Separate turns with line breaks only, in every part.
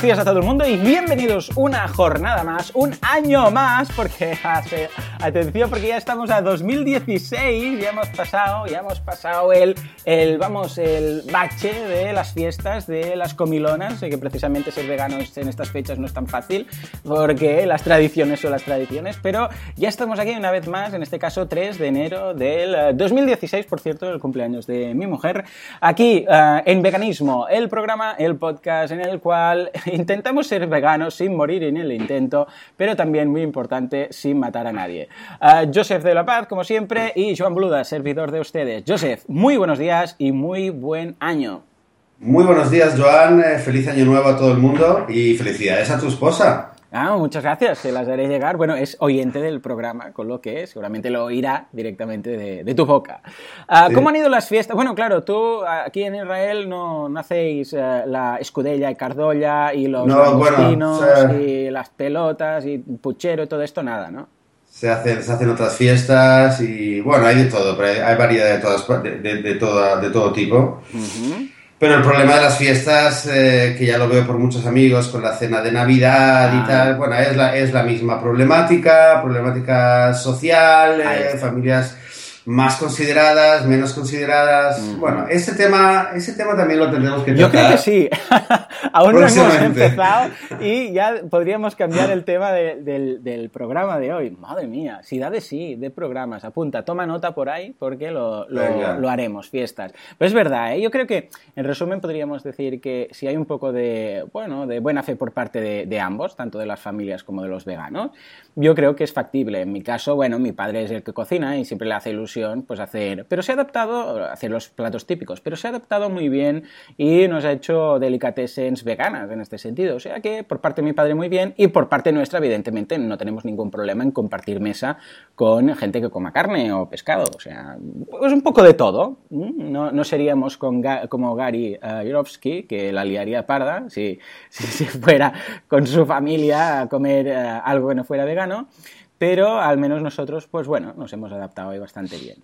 a todo el mundo y bienvenidos una jornada más, un año más, porque hace, atención, porque ya estamos a 2016, ya hemos pasado, ya hemos pasado el, el, vamos, el bache de las fiestas, de las comilonas, que precisamente ser veganos en estas fechas no es tan fácil, porque las tradiciones son las tradiciones, pero ya estamos aquí una vez más, en este caso 3 de enero del 2016, por cierto, el cumpleaños de mi mujer, aquí uh, en Veganismo, el programa, el podcast en el cual intentamos ser veganos sin morir en el intento, pero también, muy importante, sin matar a nadie. Uh, Joseph de la Paz, como siempre, y Joan Bluda, servidor de ustedes. Joseph, muy buenos días y muy buen año.
Muy buenos días, Joan. Eh, feliz año nuevo a todo el mundo y felicidades a tu esposa.
Ah, muchas gracias, se las haré llegar. Bueno, es oyente del programa, con lo que seguramente lo oirá directamente de, tu boca. Uh, ¿Cómo han ido las fiestas? Bueno, claro, tú aquí en Israel no, no hacéis uh, la escudella y cardolla y los no, y las pelotas y puchero y todo esto, nada, ¿no?
Se hacen, se hacen otras fiestas y bueno, hay de todo, pero hay, variedad de, todas, de, de, de, toda, de todo tipo. Uh pero el problema de las fiestas, eh, que ya lo veo por muchos amigos con la cena de Navidad y ah. tal, bueno, es la, es la misma problemática, problemática social, eh, familias más consideradas, menos consideradas. Bueno, ese tema, ese tema también lo tendremos que
tratar. Yo creo que sí. Aún no hemos empezado y ya podríamos cambiar el tema del, del, programa de hoy. Madre mía, si da de sí, de programas. Apunta, toma nota por ahí porque lo, lo, haremos, fiestas. Pero es verdad, ¿eh? yo creo que en resumen podríamos decir que si hay un poco de, bueno, de buena fe por parte de, de ambos, tanto de las familias como de los veganos, yo creo que es factible. En mi caso, bueno, mi padre es el que cocina y siempre le hace ilusión pues hacer, pero se ha adaptado hacer los platos típicos, pero se ha adaptado muy bien y nos ha hecho delicatessens veganas en este sentido. O sea que por parte de mi padre muy bien y por parte nuestra, evidentemente, no tenemos ningún problema en compartir mesa con gente que coma carne o pescado. O sea, pues un poco de todo. No, no seríamos con como Gary uh, que la liaría parda si, si, fuera con su familia a comer eh, algo que no fuera vegano pero al menos nosotros, pues bueno, nos hemos adaptado ahí bastante bien.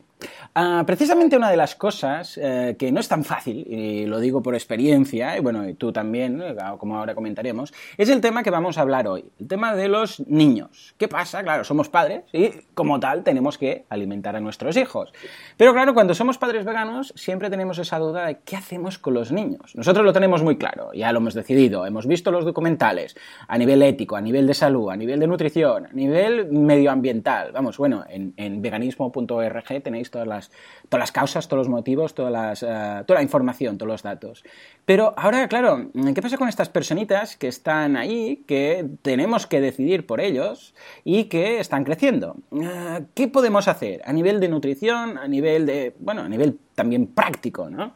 Uh, precisamente una de las cosas eh, que no es tan fácil, y lo digo por experiencia, y bueno, y tú también, eh, como ahora comentaremos, es el tema que vamos a hablar hoy, el tema de los niños. ¿Qué pasa? Claro, somos padres y como tal tenemos que alimentar a nuestros hijos. Pero claro, cuando somos padres veganos siempre tenemos esa duda de qué hacemos con los niños. Nosotros lo tenemos muy claro, ya lo hemos decidido, hemos visto los documentales a nivel ético, a nivel de salud, a nivel de nutrición, a nivel medioambiental. Vamos, bueno, en, en veganismo.org tenéis todas las, todas las causas, todos los motivos, todas las, uh, toda la información, todos los datos. Pero ahora, claro, ¿qué pasa con estas personitas que están ahí, que tenemos que decidir por ellos y que están creciendo? Uh, ¿Qué podemos hacer a nivel de nutrición, a nivel de, bueno, a nivel también práctico, ¿no?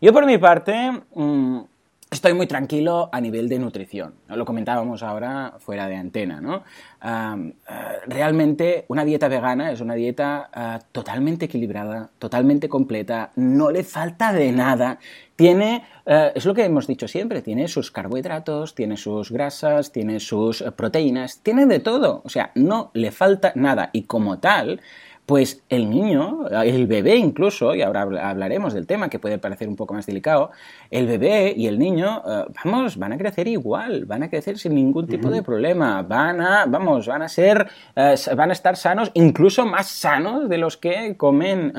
Yo por mi parte... Um, Estoy muy tranquilo a nivel de nutrición. Lo comentábamos ahora fuera de antena, ¿no? Uh, realmente una dieta vegana es una dieta uh, totalmente equilibrada, totalmente completa, no le falta de nada. Tiene, uh, es lo que hemos dicho siempre, tiene sus carbohidratos, tiene sus grasas, tiene sus proteínas, tiene de todo. O sea, no le falta nada. Y como tal, pues el niño, el bebé incluso, y ahora hablaremos del tema que puede parecer un poco más delicado, el bebé y el niño, eh, vamos, van a crecer igual, van a crecer sin ningún tipo de problema, van a, vamos, van a ser, eh, van a estar sanos, incluso más sanos de los que comen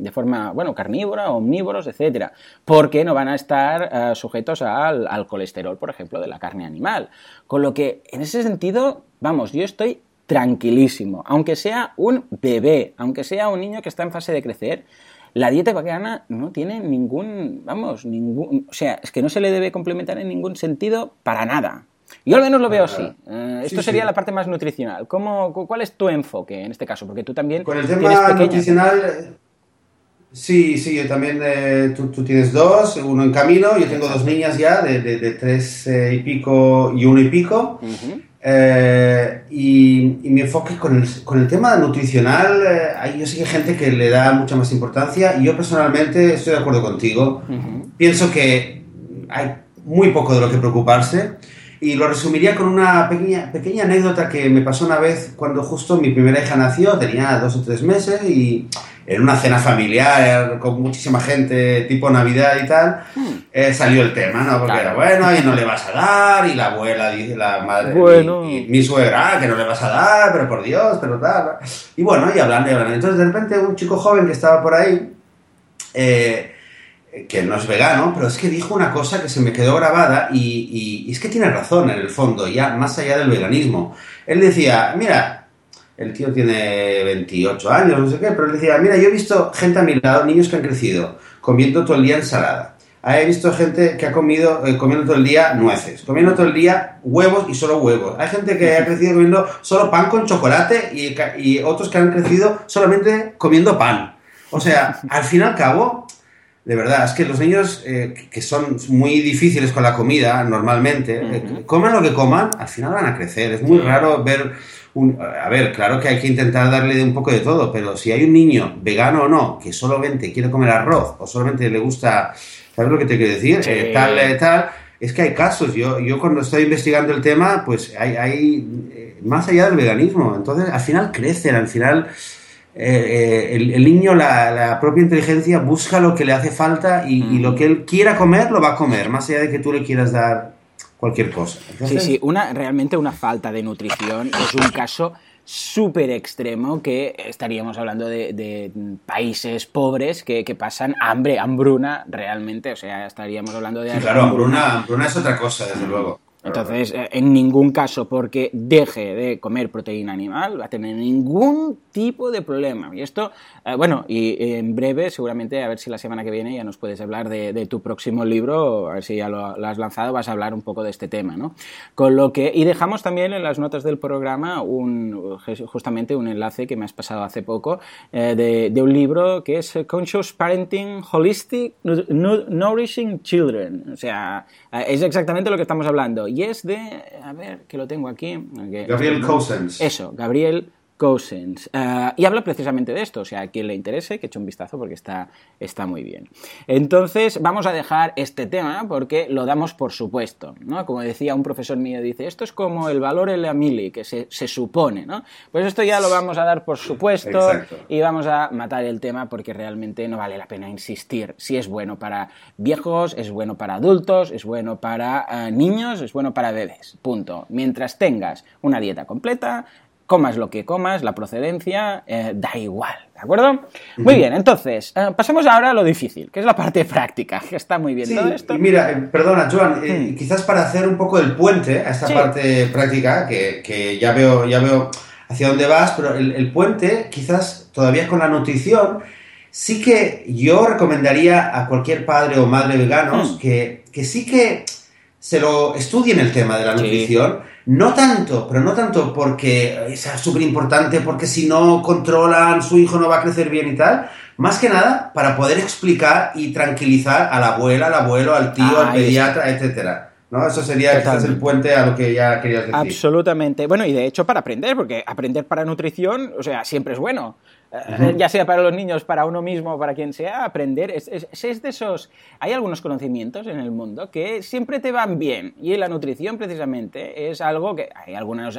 de forma, bueno, carnívora, omnívoros, etcétera, porque no van a estar eh, sujetos al, al colesterol, por ejemplo, de la carne animal. Con lo que, en ese sentido, vamos, yo estoy tranquilísimo. Aunque sea un bebé, aunque sea un niño que está en fase de crecer, la dieta vegana no tiene ningún, vamos, ningún, o sea, es que no se le debe complementar en ningún sentido para nada. Yo al menos lo veo así. Eh, esto sería la parte más nutricional. ¿Cómo, ¿Cuál es tu enfoque en este caso? Porque tú también.
Con el tema nutricional, sí, sí, yo también. Eh, tú, tienes dos, uno en camino. Yo tengo dos niñas ya de, de, tres eh, y pico y uno y pico. Eh, y, mi enfoque con el, con el tema nutricional, eh, yo sé que hay gente que le da mucha más importancia y yo personalmente estoy de acuerdo contigo. Pienso que hay muy poco de lo que preocuparse y lo resumiría con una pequeña, pequeña anécdota que me pasó una vez cuando justo mi primera hija nació, tenía dos o tres meses y, en una cena familiar con muchísima gente, tipo Navidad y tal, hmm. eh, salió el tema, ¿no? Porque era bueno, y no le vas a dar, y la abuela dice, la madre, bueno. y, mi suegra, ah, que no le vas a dar, pero por Dios, pero tal. Y bueno, y hablando y hablando. Entonces de repente un chico joven que estaba por ahí, eh, que no es vegano, pero es que dijo una cosa que se me quedó grabada y, y, es que tiene razón en el fondo, ya más allá del veganismo. Él decía, mira, el tío tiene 28 años, no sé qué, pero él decía, mira, yo he visto gente a mi lado, niños que han crecido, comiendo todo el día ensalada. He visto gente que ha comido, eh, comiendo todo el día nueces, comiendo todo el día huevos y solo huevos. Hay gente que ha crecido comiendo solo pan con chocolate y, y otros que han crecido solamente comiendo pan. O sea, al fin y al cabo, de verdad, es que los niños eh, que son muy difíciles con la comida normalmente, eh, coman lo que coman, al final van a crecer. Es muy raro ver un... A ver, claro que hay que intentar darle un poco de todo, pero si hay un niño, vegano o no, que solamente quiere comer arroz o solamente le gusta, ¿sabes lo que te quiero decir? Eh, tal, tal, es que hay casos. Yo, yo cuando estoy investigando el tema, pues hay, hay más allá del veganismo. Entonces, al final crecen, al final eh, eh, el, niño, la, propia inteligencia, busca lo que le hace falta y, lo que él quiera comer, lo va a comer, más allá de que tú le quieras dar cualquier cosa.
sí, sí, una, realmente una falta de nutrición es un caso súper extremo que estaríamos hablando de, países pobres que, pasan hambre, hambruna realmente, o sea, estaríamos hablando de...
claro, hambruna, hambruna es otra cosa, desde luego.
Entonces, eh, en ningún caso, porque deje de comer proteína animal, va a tener ningún tipo de problema. Y esto, eh, bueno, y en breve, seguramente, a ver si la semana que viene ya nos puedes hablar de, tu próximo libro, a ver si ya lo, has lanzado, vas a hablar un poco de este tema, ¿no? Con lo que, y dejamos también en las notas del programa un, justamente un enlace que me has pasado hace poco eh, de, de, un libro que es Conscious Parenting Holistic Nourishing Children. O sea, es exactamente lo que estamos hablando y es de, a ver, que lo tengo aquí.
Gabriel Cousins.
Eso, Gabriel Cousins. Eh, y habla precisamente de esto, o sea, a quien le interese, que eche un vistazo porque está, está muy bien. Entonces, vamos a dejar este tema porque lo damos por supuesto, ¿no? Como decía un profesor mío, dice, esto es como el valor en la mili, que se, supone, ¿no? Pues esto ya lo vamos a dar por supuesto y vamos a matar el tema porque realmente no vale la pena insistir. Si es bueno para viejos, es bueno para adultos, es bueno para eh, niños, es bueno para bebés, punto. Mientras tengas una dieta completa, comas lo que comas, la procedencia, eh, da igual, ¿de acuerdo? Muy bien, entonces, eh, pasemos ahora a lo difícil, que es la parte práctica, que está muy bien todo esto.
Mira, eh, perdona, Joan, hmm. quizás para hacer un poco el puente a esta parte práctica, que, ya, veo, ya veo hacia dónde vas, pero el, puente, quizás todavía con la nutrición, sí que yo recomendaría a cualquier padre o madre veganos hmm. que, que sí que se lo estudien el tema de la nutrición no tanto, pero no tanto porque es súper importante, porque si no controlan, su hijo no va a crecer bien y tal. Más que nada para poder explicar y tranquilizar a la abuela, al abuelo, al tío, al pediatra, etcétera. ¿No? Eso sería el puente a lo que ya querías decir.
Absolutamente. Bueno, y de hecho para aprender, porque aprender para nutrición, o sea, siempre es bueno. Ya sea para los niños, para uno mismo, para quien sea, aprender. Es, es, de esos. Hay algunos conocimientos en el mundo que siempre te van bien. Y la nutrición, precisamente, es algo que. Hay algunos.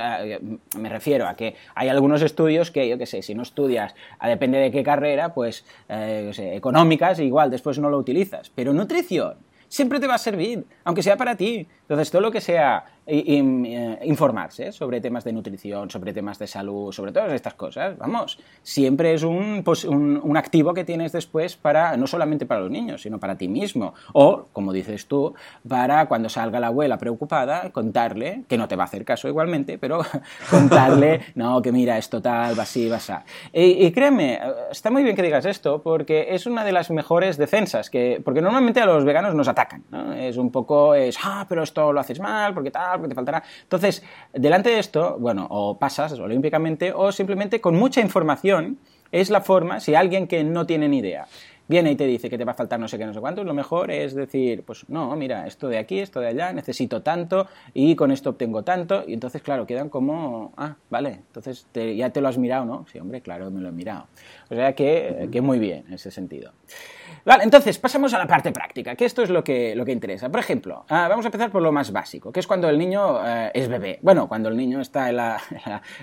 Me refiero a que hay algunos estudios que, yo qué sé, si no estudias, depende de qué carrera, pues, eh, económicas, igual después no lo utilizas. Pero nutrición siempre te va a servir, aunque sea para ti. Entonces, todo lo que sea eh, informarse sobre temas de nutrición, sobre temas de salud, sobre todas estas cosas, vamos, siempre es pues, un, un, activo que tienes después para, no solamente para los niños, sino para ti mismo. O, como dices tú, para cuando salga la abuela preocupada, contarle, que no te va a hacer caso igualmente, pero contarle, no, que mira, esto tal, va así, va así. Y, y, créeme, está muy bien que digas esto, porque es una de las mejores defensas, que, porque normalmente a los veganos nos atacan, ¿no? Es un poco, es, ah, pero esto lo haces mal, porque tal, porque te faltará. Entonces, delante de esto, bueno, o pasas olímpicamente o simplemente con mucha información es la forma, si alguien que no tiene ni idea viene y te dice que te va a faltar no sé qué, no sé cuánto, lo mejor es decir, pues no, mira, esto de aquí, esto de allá, necesito tanto y con esto obtengo tanto. Y entonces, claro, quedan como, ah, vale, entonces ya te lo has mirado, ¿no? Sí, hombre, claro, me lo he mirado. O sea que, que muy bien en ese sentido. Vale, entonces pasamos a la parte práctica, que esto es lo que, lo que interesa. Por ejemplo, ah, vamos a empezar por lo más básico, que es cuando el niño eh, es bebé. Bueno, cuando el niño está en la,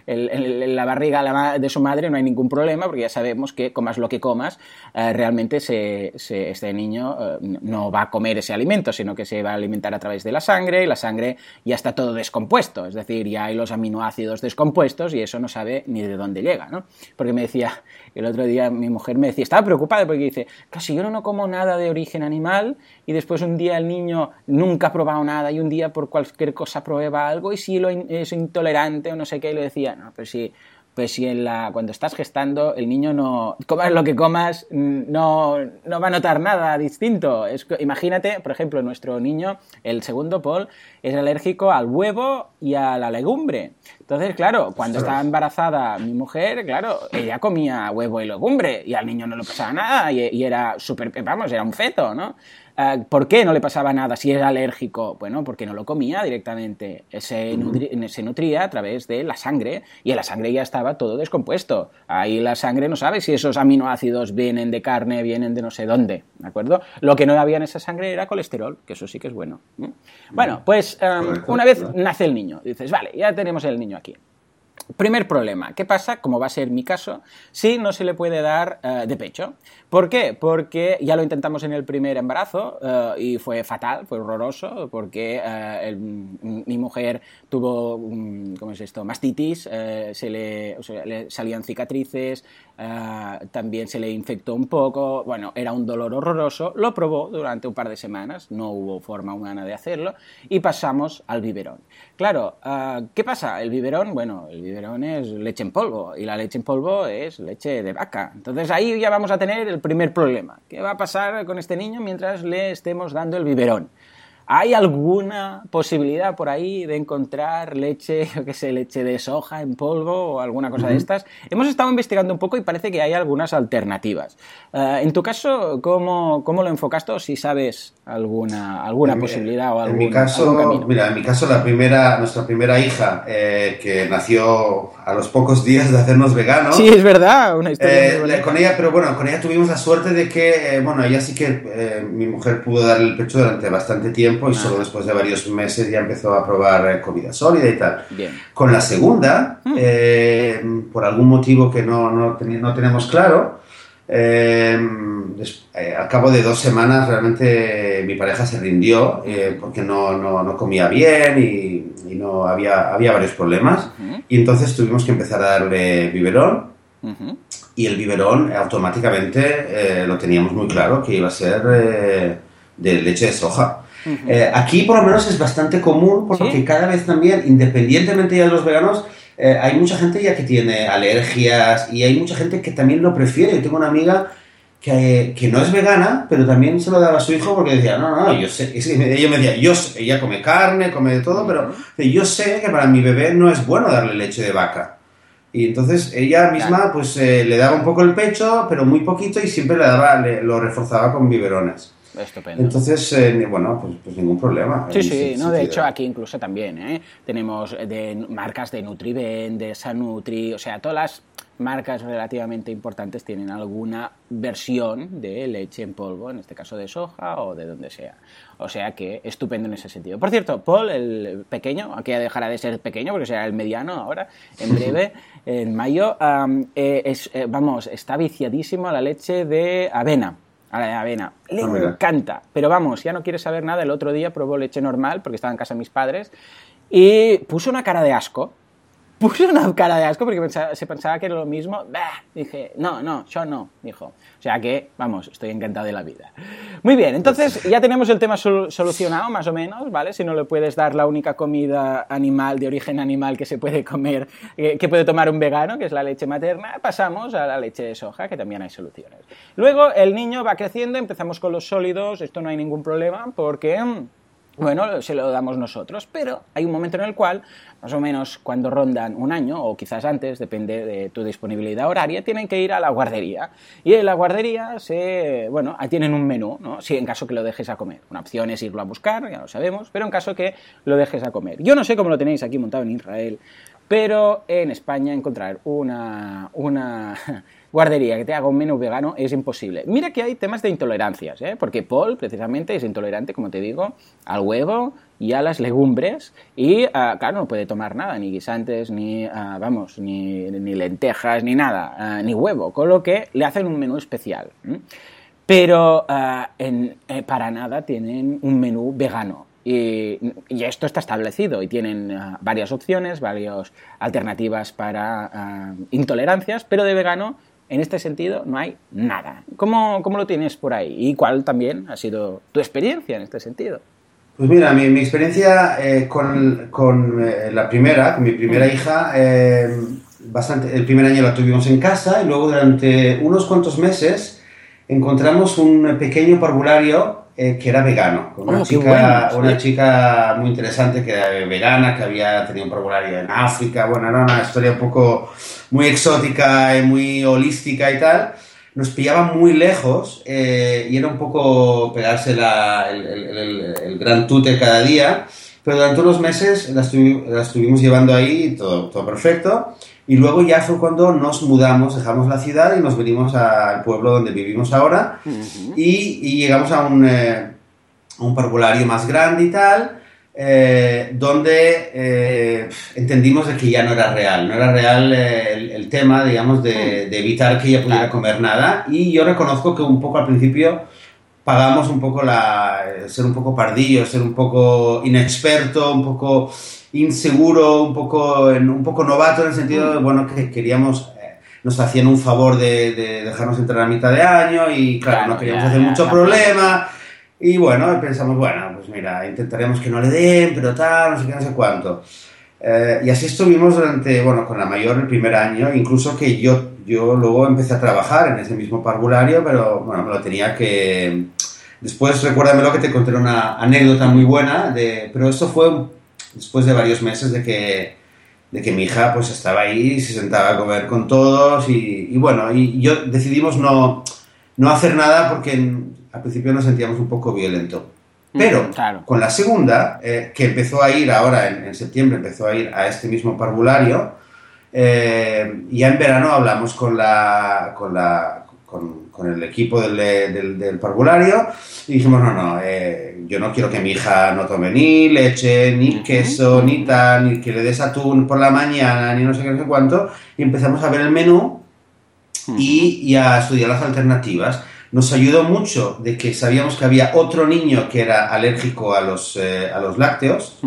en la barriga de su madre no hay ningún problema, porque ya sabemos que comas lo que comas, eh, realmente se, este niño eh, no va a comer ese alimento, sino que se va a alimentar a través de la sangre y la sangre ya está todo descompuesto, es decir, ya hay los aminoácidos descompuestos y eso no sabe ni de dónde llega, ¿no? Porque me decía, el otro día mi mujer me decía, estaba preocupada porque dice, casi yo no como nada de origen animal y después un día el niño nunca ha probado nada y un día por cualquier cosa prueba algo y si lo es intolerante o no sé qué, y le decía, no, pero si pues si en la, cuando estás gestando el niño no, comas lo que comas, no, no va a notar nada distinto. Es, imagínate, por ejemplo, nuestro niño, el segundo Paul, es alérgico al huevo y a la legumbre. Entonces, claro, cuando estaba embarazada mi mujer, claro, ella comía huevo y legumbre y al niño no le pasaba nada y, y era súper, vamos, era un feto, ¿no? Eh, ¿Por qué no le pasaba nada si era alérgico? Bueno, porque no lo comía directamente. Se, nutría a través de la sangre y en la sangre ya estaba todo descompuesto. Ahí la sangre no sabe si esos aminoácidos vienen de carne, vienen de no sé dónde, ¿de acuerdo? Lo que no había en esa sangre era colesterol, que eso sí que es bueno. Bueno, pues em, una vez nace el niño, dices, vale, ya tenemos el niño aquí. Primer problema, ¿qué pasa? Como va a ser mi caso, si no se le puede dar eh, de pecho. ¿Por qué? Porque ya lo intentamos en el primer embarazo eh, y fue fatal, fue horroroso, porque eh, mi mujer tuvo, ¿cómo es esto?, mastitis, se le, le, salían cicatrices, también se le infectó un poco, bueno, era un dolor horroroso, lo probó durante un par de semanas, no hubo forma humana de hacerlo, y pasamos al biberón. Claro, ¿qué pasa? El biberón, bueno, el biberón es leche en polvo y la leche en polvo es leche de vaca. Entonces ahí ya vamos a tener el primer problema. ¿Qué va a pasar con este niño mientras le estemos dando el biberón? ¿Hay alguna posibilidad por ahí de encontrar leche, yo qué sé, leche de soja en polvo o alguna cosa de estas? Hemos estado investigando un poco y parece que hay algunas alternativas. Eh, en tu caso, ¿cómo, ¿cómo, lo enfocaste o si sabes alguna, alguna posibilidad o algún,
en mi caso, Mira, en mi caso, la primera, nuestra primera hija, eh, que nació a los pocos días de hacernos veganos.
Sí, es verdad, una historia.
Eh, con ella, pero bueno, con ella tuvimos la suerte de que, bueno, ella sí que mi mujer pudo dar el pecho durante bastante tiempo y solo después de varios meses ya empezó a probar eh, comida sólida y tal. Con la segunda, mm. eh, por algún motivo que no, no, no tenemos claro, eh, al cabo de dos semanas realmente mi pareja se rindió porque no, no, no, comía bien y, no había, había varios problemas. Y entonces tuvimos que empezar a darle biberón. Y el biberón automáticamente lo teníamos muy claro que iba a ser de leche de soja. Eh, aquí por lo menos es bastante común porque cada vez también, independientemente ya de los veganos, eh, hay mucha gente ya que tiene alergias y hay mucha gente que también lo prefiere. Yo tengo una amiga que, que, no es vegana, pero también se lo daba a su hijo porque decía, no, no, yo sé, ella me decía, yo ella come carne, come de todo, pero yo sé que para mi bebé no es bueno darle leche de vaca. Y entonces ella misma pues eh, le daba un poco el pecho, pero muy poquito y siempre le daba, lo reforzaba con biberones.
Estupendo.
Entonces, eh, bueno, pues, pues, ningún problema.
Sí, sí, no, de hecho aquí incluso también, ¿eh? Tenemos de marcas de Nutriben, de Sanutri, o sea, todas las marcas relativamente importantes tienen alguna versión de leche en polvo, en este caso de soja o de donde sea. O sea que estupendo en ese sentido. Por cierto, Paul, el pequeño, aquí dejará de ser pequeño porque será el mediano ahora, en breve, en mayo, eh, es, vamos, está viciadísimo a la leche de avena a la avena. Le encanta. Pero vamos, ya no quiere saber nada. El otro día probó leche normal porque estaba en casa de mis padres y puso una cara de asco puso una cara de asco porque se pensaba que era lo mismo. Dije, no, no, yo no, dijo. O sea que, vamos, estoy encantado de la vida. Muy bien, entonces ya tenemos el tema solucionado, más o menos, ¿vale? Si no le puedes dar la única comida animal, de origen animal que se puede comer, eh, que puede tomar un vegano, que es la leche materna, pasamos a la leche de soja, que también hay soluciones. Luego el niño va creciendo, empezamos con los sólidos, esto no hay ningún problema porque mm, bueno, se lo damos nosotros, pero hay un momento en el cual, más o menos cuando rondan un año, o quizás antes, depende de tu disponibilidad horaria, tienen que ir a la guardería. Y en la guardería se, bueno, ahí tienen un menú, ¿no? Si en caso que lo dejes a comer. Una opción es irlo a buscar, ya lo sabemos, pero en caso que lo dejes a comer. Yo no sé cómo lo tenéis aquí montado en Israel, pero en España encontrar una, una guardería que te haga un menú vegano es imposible. Mira que hay temas de intolerancias, ¿eh? porque Paul precisamente es intolerante, como te digo, al huevo y a las legumbres y, ah, claro, no puede tomar nada, ni guisantes, ni, ah, vamos, ni, lentejas, ni nada, ah, ni huevo, con lo que le hacen un menú especial. Pero eh, para nada tienen un menú vegano. Y, esto está establecido y tienen varias opciones, varias alternativas para intolerancias, pero de vegano en este sentido no hay nada. ¿Cómo, ¿Cómo, lo tienes por ahí? ¿Y cuál también ha sido tu experiencia en este sentido?
Pues mira, mi, mi experiencia eh, con, con eh, la primera, con mi primera hija, eh, bastante, el primer año la tuvimos en casa y luego durante unos cuantos meses encontramos un pequeño parvulario eh, que era vegano, con una, oh, chica, una chica muy interesante que era vegana, que había tenido un parvulario en África, bueno, era una historia un poco muy exótica y muy holística y tal. Nos pillaba muy lejos eh, y era un poco pegarse la, el, el, el, gran tute cada día, pero durante unos meses la, estuvimos llevando ahí, todo, todo perfecto. Y luego ya fue cuando nos mudamos, dejamos la ciudad y nos venimos al pueblo donde vivimos ahora. Y, llegamos a un, eh, un, parvulario más grande y tal, eh, donde eh, entendimos de que ya no era real, no era real el, tema, digamos, de, de, evitar que ella pudiera comer nada. Y yo reconozco que un poco al principio pagamos un poco la, ser un poco pardillo, ser un poco inexperto, un poco inseguro, un poco, un poco novato en el sentido de, mm. bueno, que queríamos, eh, nos hacían un favor de, dejarnos entrar a mitad de año y claro, no queríamos hacer mucho problema. Y bueno, pensamos, bueno, pues mira, intentaremos que no le den, pero tal, no sé qué, no sé cuánto. Eh, y así estuvimos durante, bueno, con la mayor el primer año, incluso que yo, yo luego empecé a trabajar en ese mismo parvulario, pero bueno, me lo tenía que... Después, recuérdame lo que te conté una anécdota muy buena, de, pero esto fue después de varios meses de que, de que mi hija pues estaba ahí, se sentaba a comer con todos y, bueno, y yo decidimos no, no hacer nada porque al principio nos sentíamos un poco violento. Mm, Pero con la segunda, eh, que empezó a ir ahora en, septiembre, empezó a ir a este mismo parvulario, eh, ya en verano hablamos con la, con la, con, con el equipo del, del, del, parvulario y dijimos, no, no, eh, yo no quiero que mi hija no tome ni leche, ni queso, ni tal, ni que le des atún por la mañana, ni no sé qué, no sé cuánto. Y empezamos a ver el menú y, y a estudiar las alternativas. Nos ayudó mucho de que sabíamos que había otro niño que era alérgico a los, eh, a los lácteos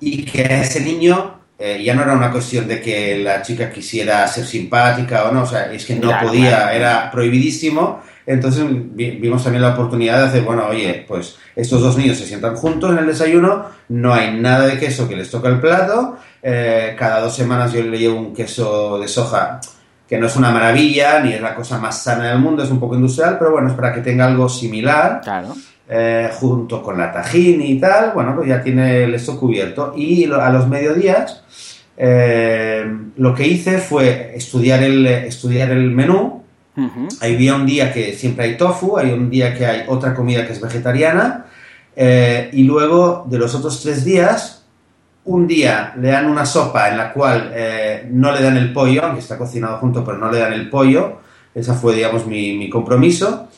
y que a ese niño eh, ya no era una cuestión de que la chica quisiera ser simpática o no, o sea, es que no podía, era prohibidísimo. Entonces vimos también la oportunidad de hacer, bueno, oye, pues estos dos niños se sientan juntos en el desayuno, no hay nada de queso que les toque el plato, eh, cada dos semanas yo le llevo un queso de soja que no es una maravilla, ni es la cosa más sana del mundo, es un poco industrial, pero bueno, es para que tenga algo similar.
Claro.
Eh, junto con la tajín y tal, bueno, pues ya tiene el esto cubierto. Y a los mediodías eh, lo que hice fue estudiar el, estudiar el menú. Había un día que siempre hay tofu, hay un día que hay otra comida que es vegetariana. Eh, y luego de los otros tres días, un día le dan una sopa en la cual no le dan el pollo, aunque está cocinado junto, pero no le dan el pollo. Ese fue, digamos, mi, mi compromiso.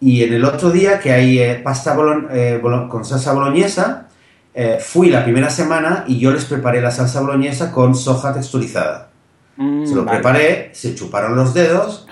Y en el otro día que hay eh, pasta eh, con salsa boloñesa, eh, fui la primera semana y yo les preparé la salsa boloñesa con soja texturizada. Mm, se lo preparé, se chuparon los dedos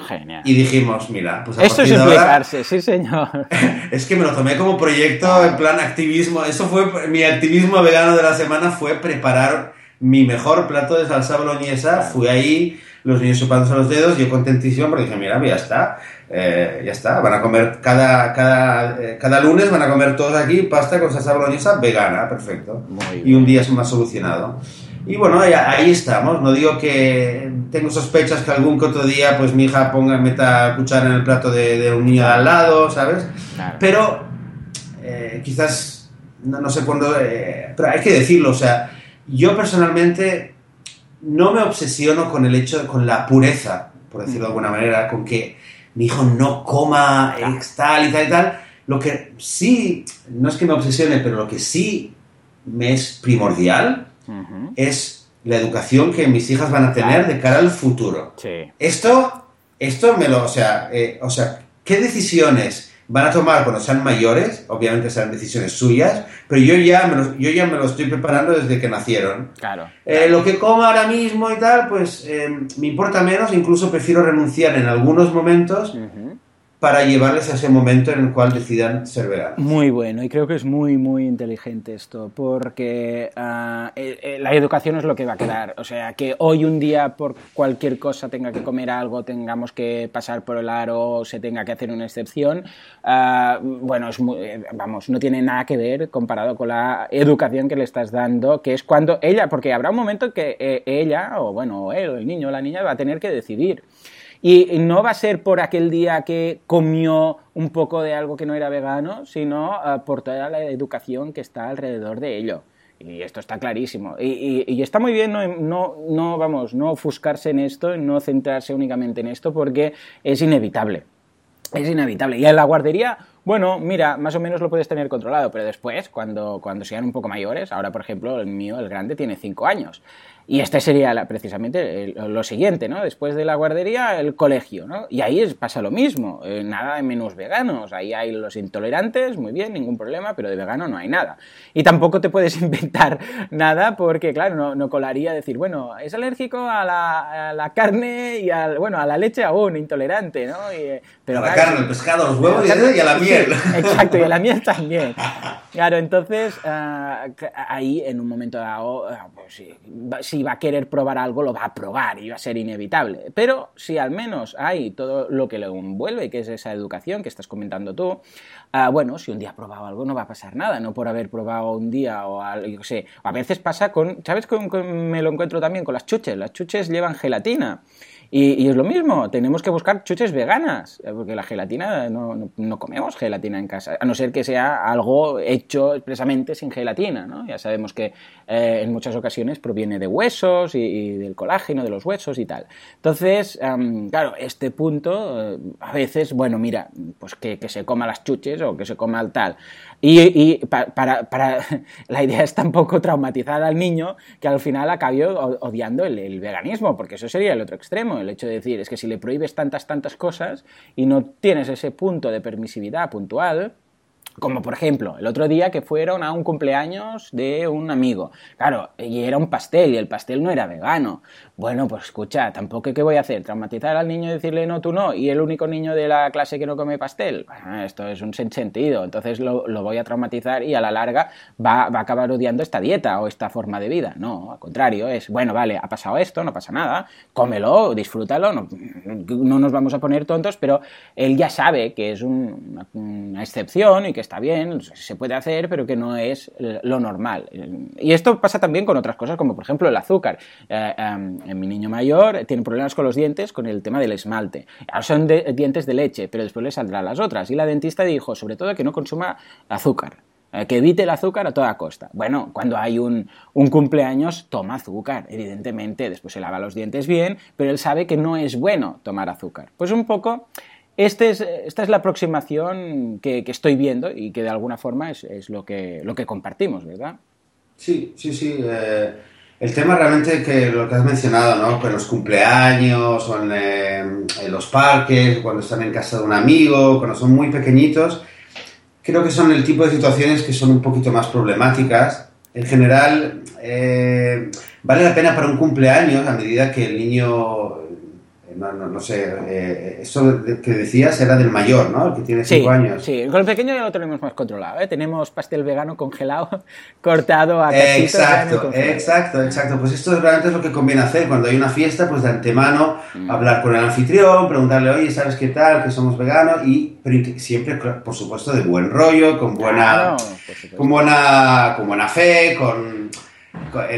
y dijimos, mira, pues a
Esto es explicarse, sí señor.
es que me lo tomé como proyecto en plan activismo. Eso fue, mi activismo vegano de la semana fue preparar mi mejor plato de salsa boloñesa. Fui ahí, los niños chupándose los dedos, yo contentísimo porque dije, mira, ya está eh, ya está, van a comer cada, cada, eh, cada lunes, van a comer todos aquí pasta con salsa boloñesa vegana, perfecto. Y un día es más solucionado. Y bueno, ahí, estamos. No digo que tengo sospechas que algún que otro día pues mi hija ponga, meta cuchara en el plato de, un niño de al lado, ¿sabes? Pero eh, quizás, no, sé cuándo, pero hay que decirlo, o sea, yo personalmente no me obsesiono con el hecho, con la pureza, por decirlo de alguna manera, con que mi hijo no coma tal y tal y tal. Lo que sí, no es que me obsesione, pero lo que sí me es primordial es la educación que mis hijas van a tener de cara al futuro. Esto, esto me lo, o sea, eh, o sea, ¿qué decisiones van a tomar cuando sean mayores? Obviamente serán decisiones suyas, pero yo ya me lo, yo ya me lo estoy preparando desde que nacieron.
Claro.
Eh, lo que como ahora mismo y tal, pues eh, me importa menos, incluso prefiero renunciar en algunos momentos para llevarles a ese momento en el cual decidan ser veganos.
Muy bueno, y creo que es muy, muy inteligente esto, porque ah, eh, eh, la educación es lo que va a quedar. O sea, que hoy un día por cualquier cosa tenga que comer algo, tengamos que pasar por el aro, se tenga que hacer una excepción, ah, bueno, es eh, vamos, no tiene nada que ver comparado con la educación que le estás dando, que es cuando ella, porque habrá un momento en que ella, o bueno, o el niño o la niña, va a tener que decidir. Y no va a ser por aquel día que comió un poco de algo que no era vegano, sino eh, por toda la educación que está alrededor de ello. Y esto está clarísimo. Y, está muy bien no, no, vamos, no ofuscarse en esto, no centrarse únicamente en esto, porque es inevitable. Es inevitable. Y en la guardería, bueno, mira, más o menos lo puedes tener controlado, pero después, cuando, cuando sean un poco mayores, ahora por ejemplo, el mío, el grande, tiene 5 años. Y este sería precisamente lo siguiente, ¿no? Después de la guardería, el colegio, ¿no? Y ahí pasa lo mismo, eh, nada de menús veganos. Ahí hay los intolerantes, muy bien, ningún problema, pero de vegano no hay nada. Y tampoco te puedes inventar nada porque, claro, no, no colaría decir, bueno, es alérgico a la, carne y al, bueno, a la leche aún, intolerante, ¿no?
Eh, pero, a la carne, al pescado, los huevos y a la miel.
exacto, y a la miel también. Claro, entonces, ah, ahí en un momento dado, ah, pues sí si va a querer probar algo, lo va a probar y va a ser inevitable. Pero si al menos hay todo lo que lo envuelve, que es esa educación que estás comentando tú, ah, bueno, si un día ha probado algo no va a pasar nada, no por haber probado un día o algo, yo sé. A veces pasa con, ¿sabes? Con, me lo encuentro también con las chuches. Las chuches llevan gelatina. Y, es lo mismo, tenemos que buscar chuches veganas, eh, porque la gelatina, no, no, comemos gelatina en casa, a no ser que sea algo hecho expresamente sin gelatina, ¿no? Ya sabemos que eh, en muchas ocasiones proviene de huesos y, del colágeno de los huesos y tal. Entonces, claro, este punto, eh, a veces, bueno, mira, pues que, que, se coma las chuches o que se coma el tal. Y, para, para, la idea es tampoco traumatizar al niño que al final acabe odiando el veganismo, porque eso sería el otro extremo el hecho de decir, es que si le prohíbes tantas, tantas cosas y no tienes ese punto de permisividad puntual, como por ejemplo, el otro día que fueron a un cumpleaños de un amigo. Claro, y era un pastel y el pastel no era vegano. Bueno, pues escucha, tampoco qué voy a hacer, traumatizar al niño y decirle no, tú no, y el único niño de la clase que no come pastel. esto es un sentido, entonces lo, voy a traumatizar y a la larga va, va, a acabar odiando esta dieta o esta forma de vida. No, al contrario, es, bueno, vale, ha pasado esto, no pasa nada, cómelo, disfrútalo, no, no nos vamos a poner tontos, pero él ya sabe que es una excepción y que está bien, se puede hacer, pero que no es lo normal. Y esto pasa también con otras cosas, como por ejemplo el azúcar. Eh, em, mi niño mayor tiene problemas con los dientes con el tema del esmalte. Ahora son dientes de leche, pero después le saldrán las otras. Y la dentista dijo, sobre todo, que no consuma azúcar. Eh, que evite el azúcar a toda costa. Bueno, cuando hay un, un, cumpleaños, toma azúcar, evidentemente. Después se lava los dientes bien, pero él sabe que no es bueno tomar azúcar. Pues un poco este es, esta es la aproximación que, estoy viendo y que de alguna forma es, lo, que, lo que compartimos, ¿verdad?
Sí, sí, sí. Eh, el tema realmente que lo que has mencionado, ¿no? Con los cumpleaños o eh, en, los parques, cuando están en casa de un amigo, cuando son muy pequeñitos, creo que son el tipo de situaciones que son un poquito más problemáticas. En general, eh, vale la pena para un cumpleaños a medida que el niño no, no, no sé, eh, eso que decías era del mayor, ¿no? El que tiene 5 años.
Sí, con el pequeño ya lo tenemos más controlado, ¿eh? Tenemos pastel vegano congelado, cortado a cachitos.
Exacto, exacto, exacto. Pues esto realmente es lo que conviene hacer cuando hay una fiesta, pues de antemano mm. hablar con el anfitrión, preguntarle, oye, ¿sabes qué tal? Que somos veganos y pero siempre, por supuesto, de buen rollo, con buena, con buena, con buena fe, con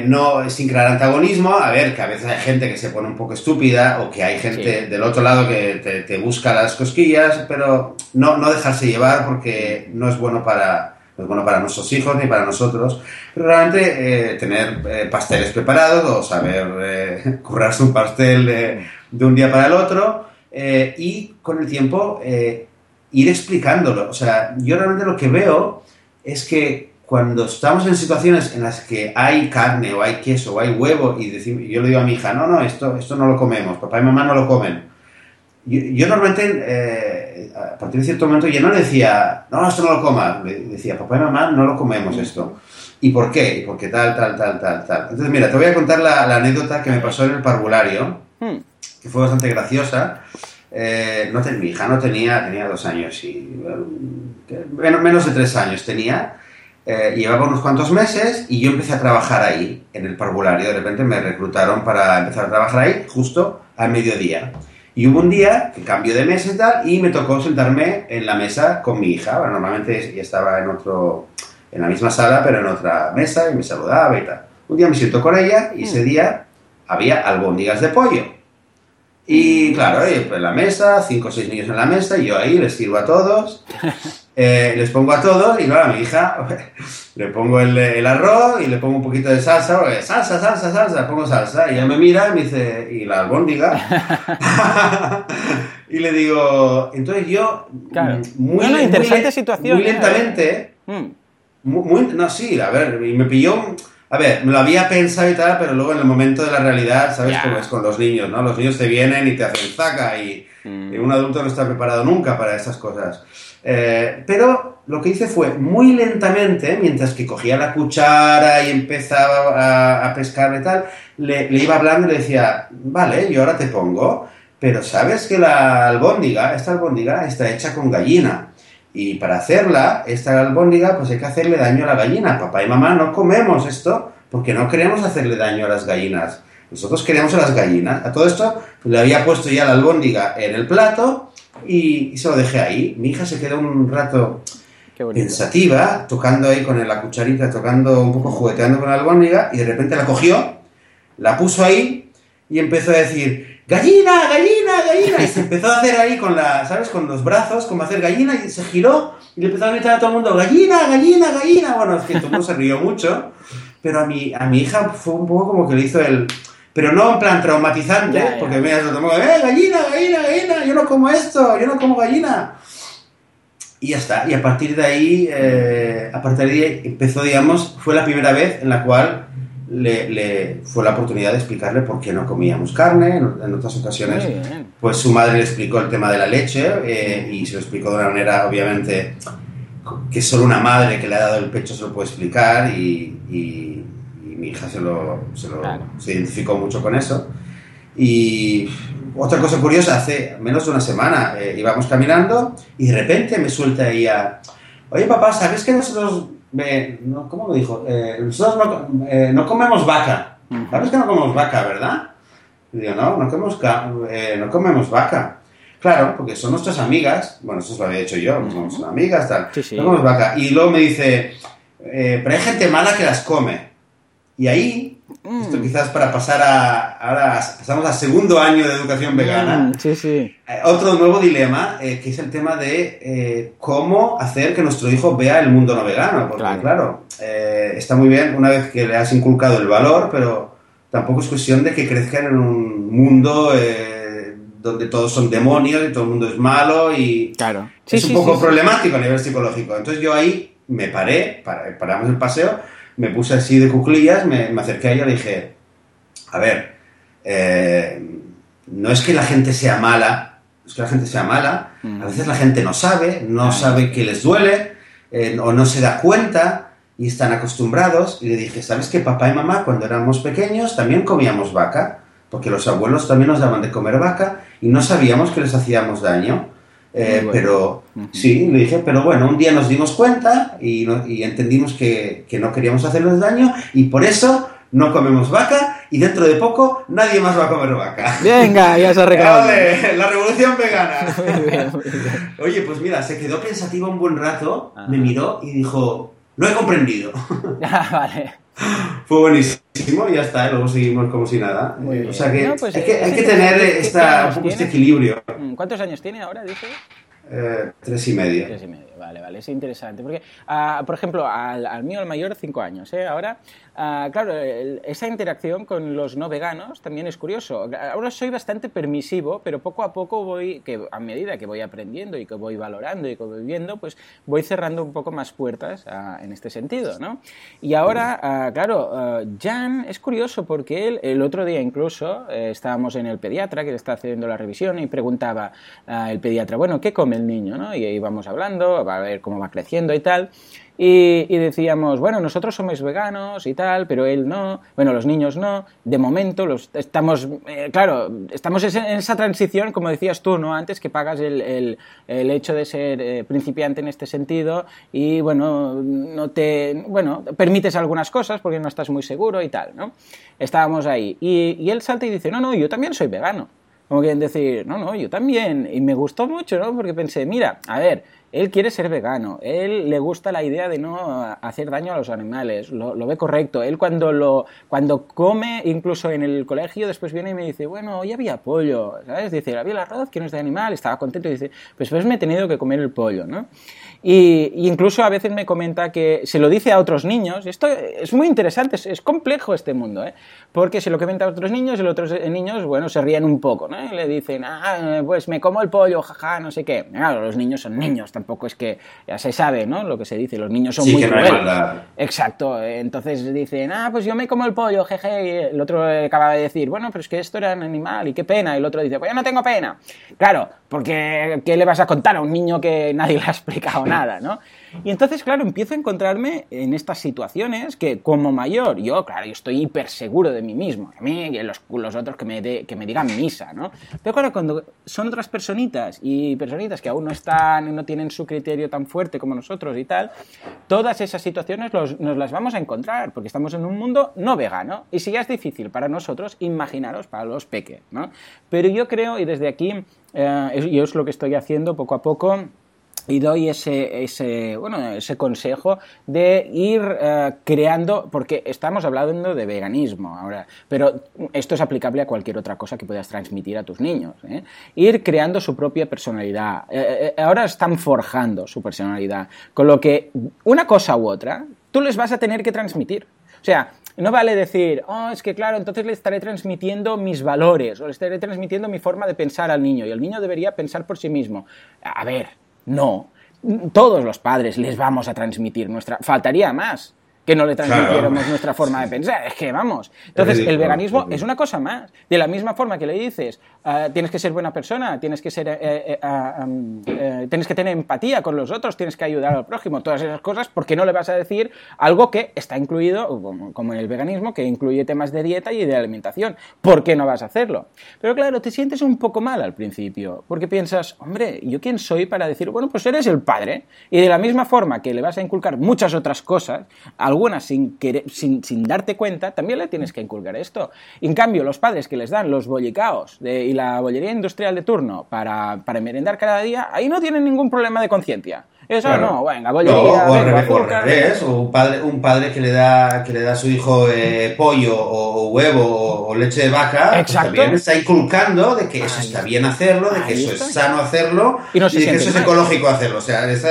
no sin crear antagonismo, a ver, que a veces hay gente que se pone un poco estúpida o que hay gente del otro lado que te, busca las cosquillas, pero no, no dejarse llevar porque no es bueno para, no es bueno para nuestros hijos ni para nosotros, pero realmente eh, tener eh, pasteles preparados o saber currarse un pastel de un día para el otro y con el tiempo ir explicándolo. O sea, yo realmente lo que veo es que cuando estamos en situaciones en las que hay carne o hay queso o hay huevo y decimos, yo le digo a mi hija, no, no, esto, esto no lo comemos, papá y mamá no lo comen. Yo, normalmente, eh, a partir de cierto momento, yo no le decía, no, esto no lo comas, le decía, papá y mamá no lo comemos esto. ¿Y por qué? ¿Y por qué tal, tal, tal, tal, tal? Entonces, mira, te voy a contar la, anécdota que me pasó en el parvulario, hmm. que fue bastante graciosa. Eh, no mi hija no tenía, tenía dos años y menos de tres años tenía. Eh, llevaba unos cuantos meses y yo empecé a trabajar ahí, en el parvulario. De repente me reclutaron para empezar a trabajar ahí justo al mediodía. Y hubo un día que cambio de mesa y tal, y me tocó sentarme en la mesa con mi hija. normalmente ya estaba en otro, en la misma sala, pero en otra mesa y me saludaba y tal. Un día me siento con ella y ese mm. día había albóndigas de pollo. Y claro, en la mesa, cinco o seis niños en la mesa, y yo ahí les sirvo a todos, eh, les pongo a todos, y claro, a mi hija le pongo el, arroz y le pongo un poquito de salsa, salsa, salsa, salsa, pongo salsa, y ella me mira y me dice, ¿y la albóndiga? y le digo, entonces yo,
muy, interesante situación,
muy ¿eh? lentamente, mm. Muy, no, sí, a ver, y me pilló. A ver, me lo había pensado y tal, pero luego en el momento de la realidad, ¿sabes cómo es con los niños, no? Los niños te vienen y te hacen zaca y, mm. un adulto no está preparado nunca para estas cosas. Eh, pero lo que hice fue muy lentamente, mientras que cogía la cuchara y empezaba a, pescar y tal, le, le, iba hablando y le decía, vale, yo ahora te pongo, pero sabes que la albóndiga, esta albóndiga está hecha con gallina. Y para hacerla, esta albóndiga, pues hay que hacerle daño a la gallina. Papá y mamá no comemos esto porque no queremos hacerle daño a las gallinas. Nosotros queremos a las gallinas. A todo esto le había puesto ya la albóndiga en el plato y, se lo dejé ahí. Mi hija se quedó un rato pensativa, tocando ahí con la cucharita, tocando un poco, jugueteando con la albóndiga, y de repente la cogió, la puso ahí y empezó a decir, gallina, gallina, gallina. Y se empezó a hacer ahí con la, ¿sabes? Con los brazos, como hacer gallina, y se giró y le empezó a gritar a todo el mundo, gallina, gallina, gallina. Bueno, es que todo el mundo se rió mucho, pero a mi, a mi hija fue un poco como que le hizo el... Pero no en plan traumatizante, porque me ha tomado, ¡eh, gallina, gallina, gallina! Yo no como esto, yo no como gallina. Y ya está. Y a partir de ahí, eh, a partir de ahí empezó, digamos, fue la primera vez en la cual le, fue la oportunidad de explicarle por qué no comíamos carne. En, otras ocasiones, pues su madre le explicó el tema de la leche eh, y se lo explicó de una manera, obviamente, que solo una madre que le ha dado el pecho se lo puede explicar y, mi hija se, lo, se, identificó mucho con eso. Y otra cosa curiosa, hace menos de una semana eh, íbamos caminando y de repente me suelta ella, oye papá, ¿sabes que nosotros no, ¿cómo lo dijo? Eh, nosotros no, eh, no, comemos vaca. ¿Sabes que no comemos vaca, verdad? Y digo, no, no comemos, eh, no comemos vaca. Claro, porque son nuestras amigas. Bueno, eso lo había hecho yo, somos amigas, tal. No comemos vaca. Y luego me dice, pero hay gente mala que las come. Y ahí esto mm. quizás para pasar a... Ahora pasamos al segundo año de educación vegana.
Mm, sí, sí.
Eh, otro nuevo dilema, eh, que es el tema de eh, cómo hacer que nuestro hijo vea el mundo no vegano. Porque, claro, está muy bien una vez que le has inculcado el valor, pero tampoco es cuestión de que crezcan en un mundo donde todos son demonios y todo el mundo es malo y
claro.
es un poco problemático a nivel psicológico. Entonces yo ahí me paré, paramos el paseo me puse así de cuclillas, me, acerqué a ella y le dije, a ver, eh, no es que la gente sea mala, es que la gente sea mala, a veces la gente no sabe, no sabe que les duele, eh, o no se da cuenta y están acostumbrados. Y le dije, ¿sabes que papá y mamá cuando éramos pequeños también comíamos vaca? Porque los abuelos también nos daban de comer vaca y no sabíamos que les hacíamos daño. Eh, pero sí, le dije, pero bueno, un día nos dimos cuenta y, entendimos que, no queríamos hacerles daño y por eso no comemos vaca y dentro de poco nadie más va a comer vaca.
Venga, ya se ha arreglado.
la revolución vegana. Oye, pues mira, se quedó pensativa un buen rato, me miró y dijo, lo he comprendido.
Ah, vale.
Fue buenísimo y ya está, luego seguimos como si nada. o sea que, pues, hay, que hay que tener esta, este equilibrio.
Mm, ¿Cuántos años tiene ahora, dice?
Eh, tres y medio.
Tres y medio, vale. vale, es interesante. Porque, ah, por ejemplo, al, mío, al mayor, cinco años, ¿eh? Ahora, ah, claro, esa interacción con los no veganos también es curioso. Ahora soy bastante permisivo, pero poco a poco voy, que a medida que voy aprendiendo y que voy valorando y que voy viendo, pues voy cerrando un poco más puertas ah, en este sentido, ¿no? Y ahora, claro, Jan es curioso porque él, el otro día incluso, eh, estábamos en el pediatra que le está haciendo la revisión y preguntaba el pediatra, bueno, ¿qué come el niño? ¿no? Y íbamos hablando, va a ver cómo va creciendo y tal. Y, decíamos, bueno, nosotros somos veganos y tal, pero él no, bueno, los niños no, de momento los, estamos, eh, claro, estamos en esa transición, como decías tú, ¿no? Antes que pagas el, el, el hecho de ser eh, principiante en este sentido y, bueno, no te, bueno, permites algunas cosas porque no estás muy seguro y tal, ¿no? Estábamos ahí. Y, y él salta y dice, no, no, yo también soy vegano. Como quieren decir, no, no, yo también. Y me gustó mucho, ¿no? Porque pensé, mira, a ver, él quiere ser vegano, él le gusta la idea de no hacer daño a los animales, lo, ve correcto. Él cuando, lo, cuando come, incluso en el colegio, después viene y me dice, bueno, hoy había pollo, ¿sabes? Dice, había el arroz que no es de animal, estaba contento y dice, pues pues me he tenido que comer el pollo, ¿no? Y, incluso a veces me comenta que se lo dice a otros niños. Esto es muy interesante, es, complejo este mundo, ¿eh? porque se lo comenta a otros niños y los otros niños, bueno, se ríen un poco, ¿no? Y le dicen, ah, pues me como el pollo, jaja, no sé qué. Claro, los niños son niños, tampoco es que ya se sabe, ¿no? Lo que se dice, los niños son muy crueles. Exacto, entonces dicen, ah, pues yo me como el pollo, jeje. Y el otro acaba de decir, bueno, pero es que esto era un animal y qué pena. Y el otro dice, pues yo no tengo pena. Claro, porque ¿qué le vas a contar a un niño que nadie le ha explicado nada, ¿no? Y entonces, claro, empiezo a encontrarme en estas situaciones que como mayor, yo, claro, yo estoy hiper seguro de mí mismo, a mí y los, los otros que me, que me digan misa, ¿no? Pero claro, cuando son otras personitas y personitas que aún no están, no tienen su criterio tan fuerte como nosotros y tal, todas esas situaciones nos las vamos a encontrar, porque estamos en un mundo no vegano. Y si ya es difícil para nosotros, imaginaros para los peques, ¿no? Pero yo creo, y desde aquí, eh, yo es lo que estoy haciendo poco a poco, y doy ese, ese, bueno, ese consejo de ir eh, creando, porque estamos hablando de veganismo ahora, pero esto es aplicable a cualquier otra cosa que puedas transmitir a tus niños. ¿eh? Ir creando su propia personalidad. Eh, ahora están forjando su personalidad, con lo que una cosa u otra, tú les vas a tener que transmitir. O sea, no vale decir, oh, es que claro, entonces le estaré transmitiendo mis valores o le estaré transmitiendo mi forma de pensar al niño y el niño debería pensar por sí mismo. A ver, no. Todos los padres les vamos a transmitir nuestra... Faltaría más que no le transmitiéramos nuestra forma de pensar. Es que vamos. Entonces, el veganismo es una cosa más. De la misma forma que le dices, ah, tienes que ser buena persona, tienes que ser, eh, eh, ah, eh, tienes que tener empatía con los otros, tienes que ayudar al prójimo, todas esas cosas, ¿por qué no le vas a decir algo que está incluido, como, en el veganismo, que incluye temas de dieta y de alimentación? ¿Por qué no vas a hacerlo? Pero claro, te sientes un poco mal al principio, porque piensas, hombre, ¿yo quién soy para decir, bueno, pues eres el padre? Y de la misma forma que le vas a inculcar muchas otras cosas, algunas sin, sin, darte cuenta, también le tienes que inculcar esto. en cambio, los padres que les dan los bollicaos y la bollería industrial de turno para, para merendar cada día, ahí no tienen ningún problema de conciencia. Eso no, venga, bollería,
o, al revés, o un padre, un padre que le da que le da a su hijo eh, pollo o huevo o leche de vaca, pues también está inculcando de que eso está bien hacerlo, de que eso es sano hacerlo y, de que eso es ecológico hacerlo. O sea, está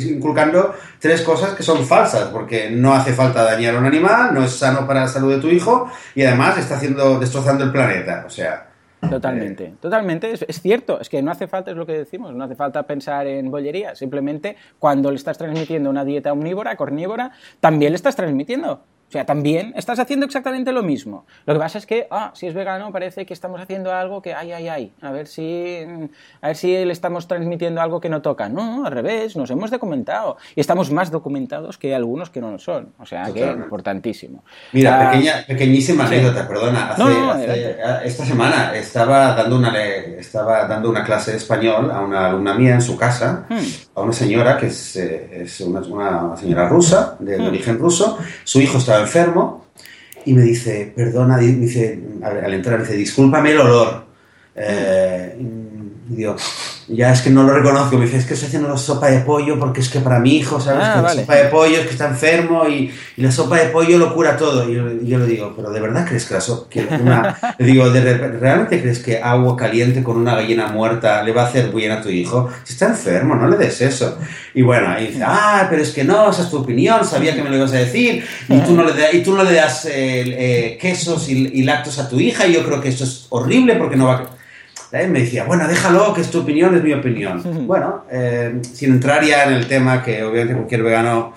inculcando tres cosas que son falsas, porque no hace falta dañar a un animal, no es sano para la salud de tu hijo y además está haciendo destrozando el planeta. O sea,
Totalmente, totalmente, es, cierto, es que no hace falta, es lo que decimos, no hace falta pensar en bollería, simplemente cuando le estás transmitiendo una dieta omnívora, carnívora, también le estás transmitiendo o sea, también estás haciendo exactamente lo mismo. Lo que pasa es que, ah, si es vegano parece que estamos haciendo algo que, ay, ay, ay, a ver si, a ver si le estamos transmitiendo algo que no toca. No, al revés, nos hemos documentado. Y estamos más documentados que algunos que no lo son. O sea, que importantísimo.
Mira, ah, pequeña, pequeñísima anécdota, perdona. esta semana estaba dando, una, estaba dando una clase de español a una alumna mía en su casa, hmm. a una señora que es, eh, es una, una, señora rusa, de, hmm. origen ruso. Su hijo estaba enfermo y me dice, perdona, dice, al, entrar, me dice, discúlpame el olor. Eh, Y digo, ya es que no lo reconozco. Me dice, es que estoy haciendo la sopa de pollo porque es que para mi hijo, ¿sabes?
Ah,
que
vale.
La sopa de pollo es que está enfermo y, y la sopa de pollo lo cura todo. Y yo, y yo le digo, ¿pero de verdad crees que la sopa... Que una... le digo, ¿de re- ¿realmente crees que agua caliente con una gallina muerta le va a hacer bien a tu hijo? Si está enfermo, no le des eso. Y bueno, ahí dice, ah, pero es que no, esa es tu opinión, sabía que me lo ibas a decir. Y tú no le, y tú no le das eh, eh, quesos y, y lácteos a tu hija y yo creo que eso es horrible porque no va a... Me decía, bueno, déjalo, que es tu opinión, es mi opinión. Bueno, eh, sin entrar ya en el tema, que obviamente cualquier vegano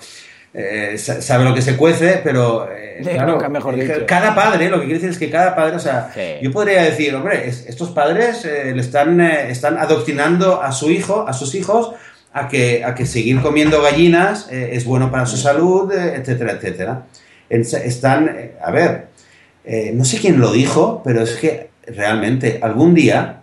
eh, sa- sabe lo que se cuece, pero eh, claro,
nunca mejor dicho.
cada padre, lo que quiere decir es que cada padre, o sea,
Sí.
yo podría decir, hombre, es- estos padres le están, están adoctrinando a su hijo, a sus hijos, a que, a que seguir comiendo gallinas es bueno para su salud, etcétera, etcétera. Están, a ver, eh, no sé quién lo dijo, pero es que realmente algún día,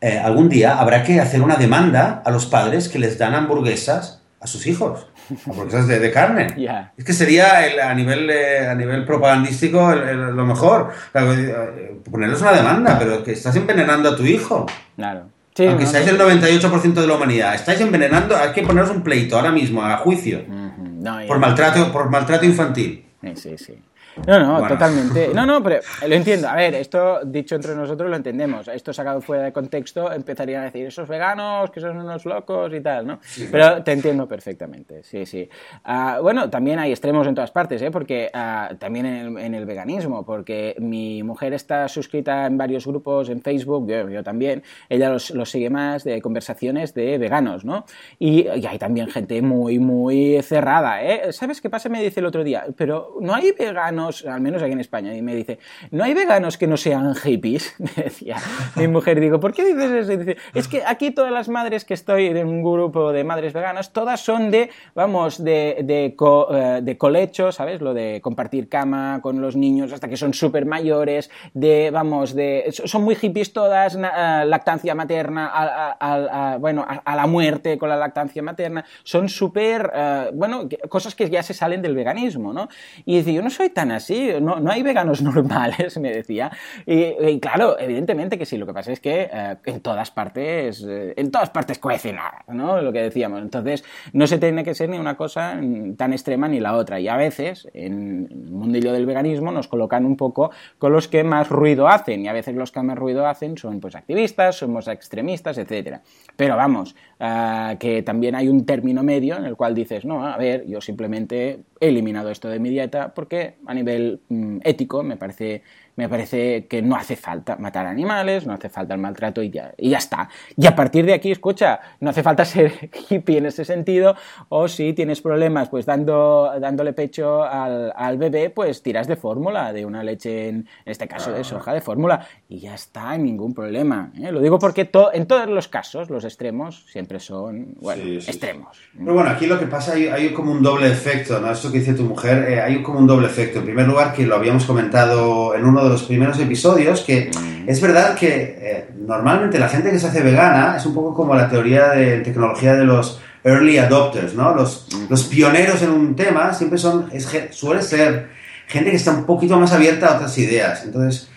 eh, algún día habrá que hacer una demanda a los padres que les dan hamburguesas a sus hijos, hamburguesas de, de carne.
Ya.
Es que sería el- a, nivel, eh, a nivel propagandístico el- el- lo mejor. Eh, ponerles una demanda, pero que estás envenenando a tu hijo.
Claro. Sí,
Aunque
no,
seáis
no.
el 98% de la humanidad, estáis envenenando, hay que poneros un pleito ahora mismo, a juicio,
no,
por maltrato, por maltrato infantil.
Sí, sí, sí. No, no,
Bueno.
totalmente. No, no, pero lo entiendo. A ver, esto dicho entre nosotros lo entendemos. Esto sacado fuera de contexto empezarían a decir esos veganos que son unos locos y tal, ¿no? Pero te entiendo perfectamente, sí, sí. Ah, bueno, también hay extremos en todas partes, ¿eh? Porque ah, también en el, en el veganismo, porque mi mujer está suscrita en varios grupos en Facebook, yo, yo también, ella los, los sigue más de conversaciones de veganos, ¿no? Y, y hay también gente muy, muy cerrada, ¿eh? ¿Sabes qué pasa? Me dice el otro día, pero no hay veganos, al menos aquí en España, y me dice, ¿no hay veganos que no sean hippies? Me decía mi mujer, digo, ¿por qué dices eso? Es que aquí todas las madres que estoy en un grupo de madres veganas, todas son de, vamos, de, de, co- eh, colecho, ¿sabes? Lo de compartir cama con los niños hasta que son súper mayores, de, vamos, de, son muy hippies todas, lactancia materna, a, bueno, a, la muerte con la lactancia materna, son súper, eh, bueno, cosas que ya se salen del veganismo, ¿no? Y dice, yo no soy tan así, no, no hay veganos normales, me decía. Y, claro, evidentemente que sí, lo que pasa es que eh, en todas partes, eh, en todas partes nada, ¿no? Lo que decíamos. Entonces, no se tiene que ser ni una cosa tan extrema ni la otra. Y a veces, en el mundillo del veganismo, nos colocan un poco con los que más ruido hacen. Y a veces los que más ruido hacen son pues activistas, somos extremistas, etcétera. Pero vamos, ah, que también hay un término medio en el cual dices, no, a ver, yo simplemente he eliminado esto de mi dieta porque a nivel mm, ético me parece, me parece que no hace falta matar animales, no hace falta el maltrato y ya, y ya está. Y a partir de aquí, escucha, no hace falta ser hippie en ese sentido, o si tienes problemas pues dando, dándole pecho al, al bebé, pues tiras de fórmula, de una leche, en, en este caso de soja, de fórmula, y ya está, ningún problema. ¿eh? Lo digo porque to- en todos los casos los extremos siempre son, bueno,
Sí, sí, sí.
extremos.
Pero bueno, aquí lo que pasa, hay, hay como un doble efecto, ¿no? Esto que dice tu mujer, eh, hay como un doble efecto. En primer lugar, que lo habíamos comentado en uno de los primeros episodios, que es verdad que eh, normalmente la gente que se hace vegana es un poco como la teoría de tecnología de los early adopters, ¿no? Los, los pioneros en un tema siempre son, es, suele ser gente que está un poquito más abierta a otras ideas. Entonces,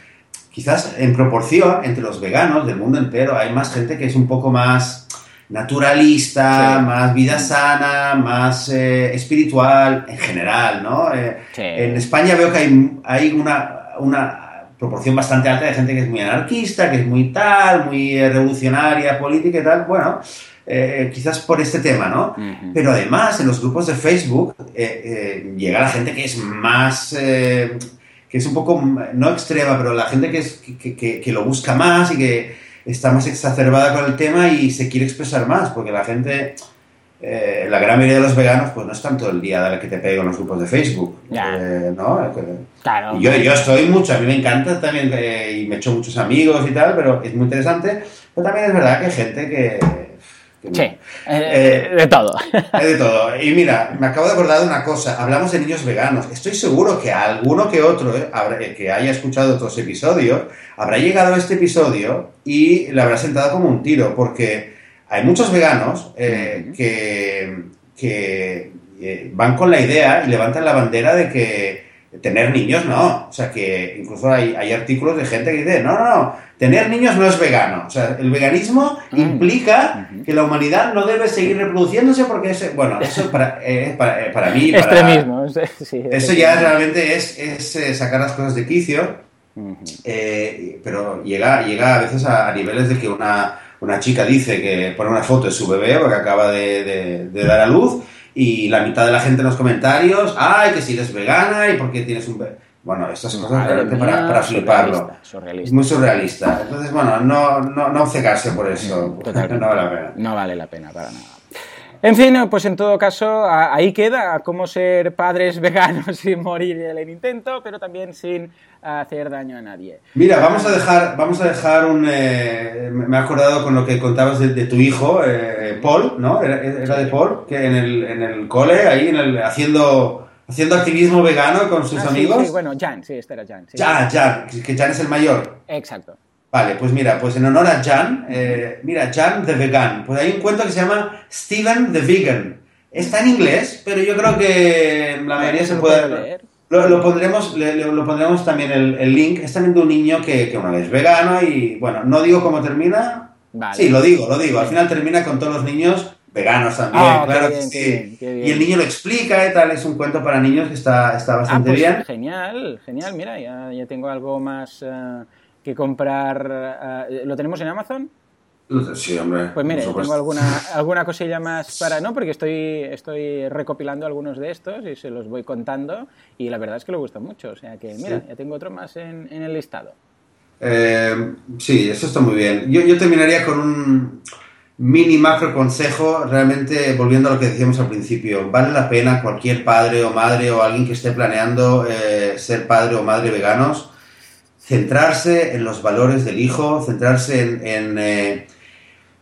quizás en proporción entre los veganos del mundo entero hay más gente que es un poco más naturalista,
Sí.
más vida sana, más eh, espiritual en general, ¿no? Eh,
Sí.
En España veo que hay, hay una, una proporción bastante alta de gente que es muy anarquista, que es muy tal, muy eh, revolucionaria, política y tal. Bueno, eh, quizás por este tema, ¿no? Pero además, en los grupos de Facebook eh, eh, llega la gente que es más. que es un poco, no extrema, pero la gente que, es, que, que- que lo busca más y que está más exacerbada con el tema y se quiere expresar más, porque la gente. Eh, la gran mayoría de los veganos, pues no están todo el día dale que te pego en los grupos de Facebook.
Ya.
eh, ¿no?
Claro.
Yo, yo estoy mucho, a mí me encanta también eh, y me he hecho muchos amigos y tal, pero es muy interesante. Pero también es verdad que hay gente que. que-
Sí, eh,
Eh,
de todo.
de todo. Y mira, me acabo de acordar de una cosa. Hablamos de niños veganos. Estoy seguro que a alguno que otro eh, habrá- que haya escuchado otros episodios habrá llegado a este episodio y le habrá sentado como un tiro, porque hay muchos veganos eh, que, que, eh, van con la idea y levantan la bandera de que tener niños no. O sea que incluso hay, hay, artículos de gente que dice, no, no, no, tener niños no es vegano. O sea, el veganismo mm. implica que la humanidad no debe seguir reproduciéndose porque es, bueno, eso para, eh, para, eh, para, mí...
Extremismo.
eso ya realmente es, es, eh, sacar las cosas de quicio. pero llega, llega a veces a, niveles de que una, una, chica dice que pone una foto de su bebé porque acaba de, de dar a luz y la mitad de la gente en los comentarios, ay, que si eres vegana y por qué tienes un... Bueno, estas cosas realmente para, para fliparlo. Es muy surrealista. Entonces, bueno, no, no, no obcecarse por eso. No vale la pena.
No vale la pena para nada. En fin, pues en todo caso, ahí queda cómo ser padres veganos sin morir en el intento, pero también sin hacer daño a nadie.
Mira, vamos a dejar, vamos a dejar un... Eh, me he acordado con lo que contabas de, tu hijo, eh, Paul, ¿no? Era, de Paul, que en el, en el cole, ahí, en el, haciendo haciendo activismo vegano con sus
ah,
amigos.
Sí, bueno, Jan, sí, este era Jan.
Jan, Jan, que Jan es el mayor.
Exacto.
Vale, pues mira, pues en honor a Jan, eh, mira, Jan the Vegan, pues hay un cuento que se llama Steven the Vegan. Está en inglés, pero yo creo que la mayoría se puede leer. Lo, pondremos, lo pondremos también el, link. Es también de un niño que, que una vez vegano y, bueno, no digo cómo termina. Vale. Sí, lo digo, lo digo. Al final termina con todos los niños veganos también, ah, claro que sí. y el niño lo explica y tal, es un cuento para niños que está, está bastante ah, pues bien.
Genial, genial, mira, ya, ya tengo algo más... Eh, que comprar. Uh, ¿Lo tenemos en Amazon?
Sí, hombre.
Pues mire, tengo alguna, alguna cosilla más para... No, porque estoy, estoy recopilando algunos de estos y se los voy contando y la verdad es que lo gusta mucho. O sea que, mira, ya tengo otro más en, en el listado.
Eh, sí, eso está muy bien. Yo, yo terminaría con un mini macro consejo, realmente volviendo a lo que decíamos al principio. Vale la pena cualquier padre o madre o alguien que esté planeando eh, ser padre o madre veganos centrarse en los valores del hijo, centrarse en, eh,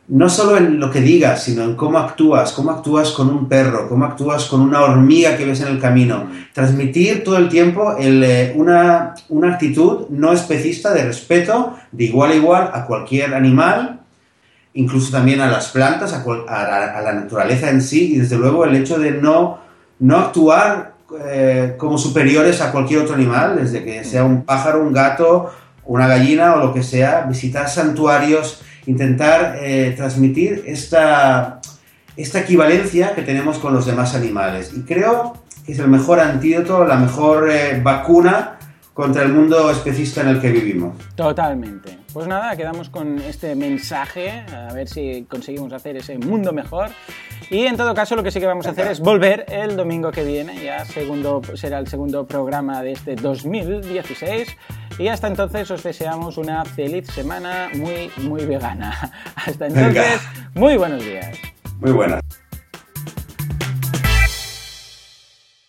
no solo en lo que digas, sino en cómo actúas, cómo actúas con un perro, cómo actúas con una hormiga que ves en el camino. Transmitir todo el tiempo eh, una, actitud no especista de respeto, de igual a igual a cualquier animal, incluso también a las plantas, a, a la naturaleza en sí, y desde luego el hecho de no, no actuar eh, como superiores a cualquier otro animal, desde que sea un pájaro, un gato, una gallina o lo que sea, visitar santuarios, intentar eh, transmitir esta, esta equivalencia que tenemos con los demás animales. Y creo que es el mejor antídoto, la mejor eh, vacuna contra el mundo especista en el que vivimos.
Totalmente. Pues nada, quedamos con este mensaje, a ver si conseguimos hacer ese mundo mejor. Y en todo caso, lo que sí que vamos a hacer es volver el domingo que viene, ya segundo, será el segundo programa de este 2016. Y hasta entonces os deseamos una feliz semana muy, muy vegana. Hasta entonces, muy buenos días.
Muy buenas.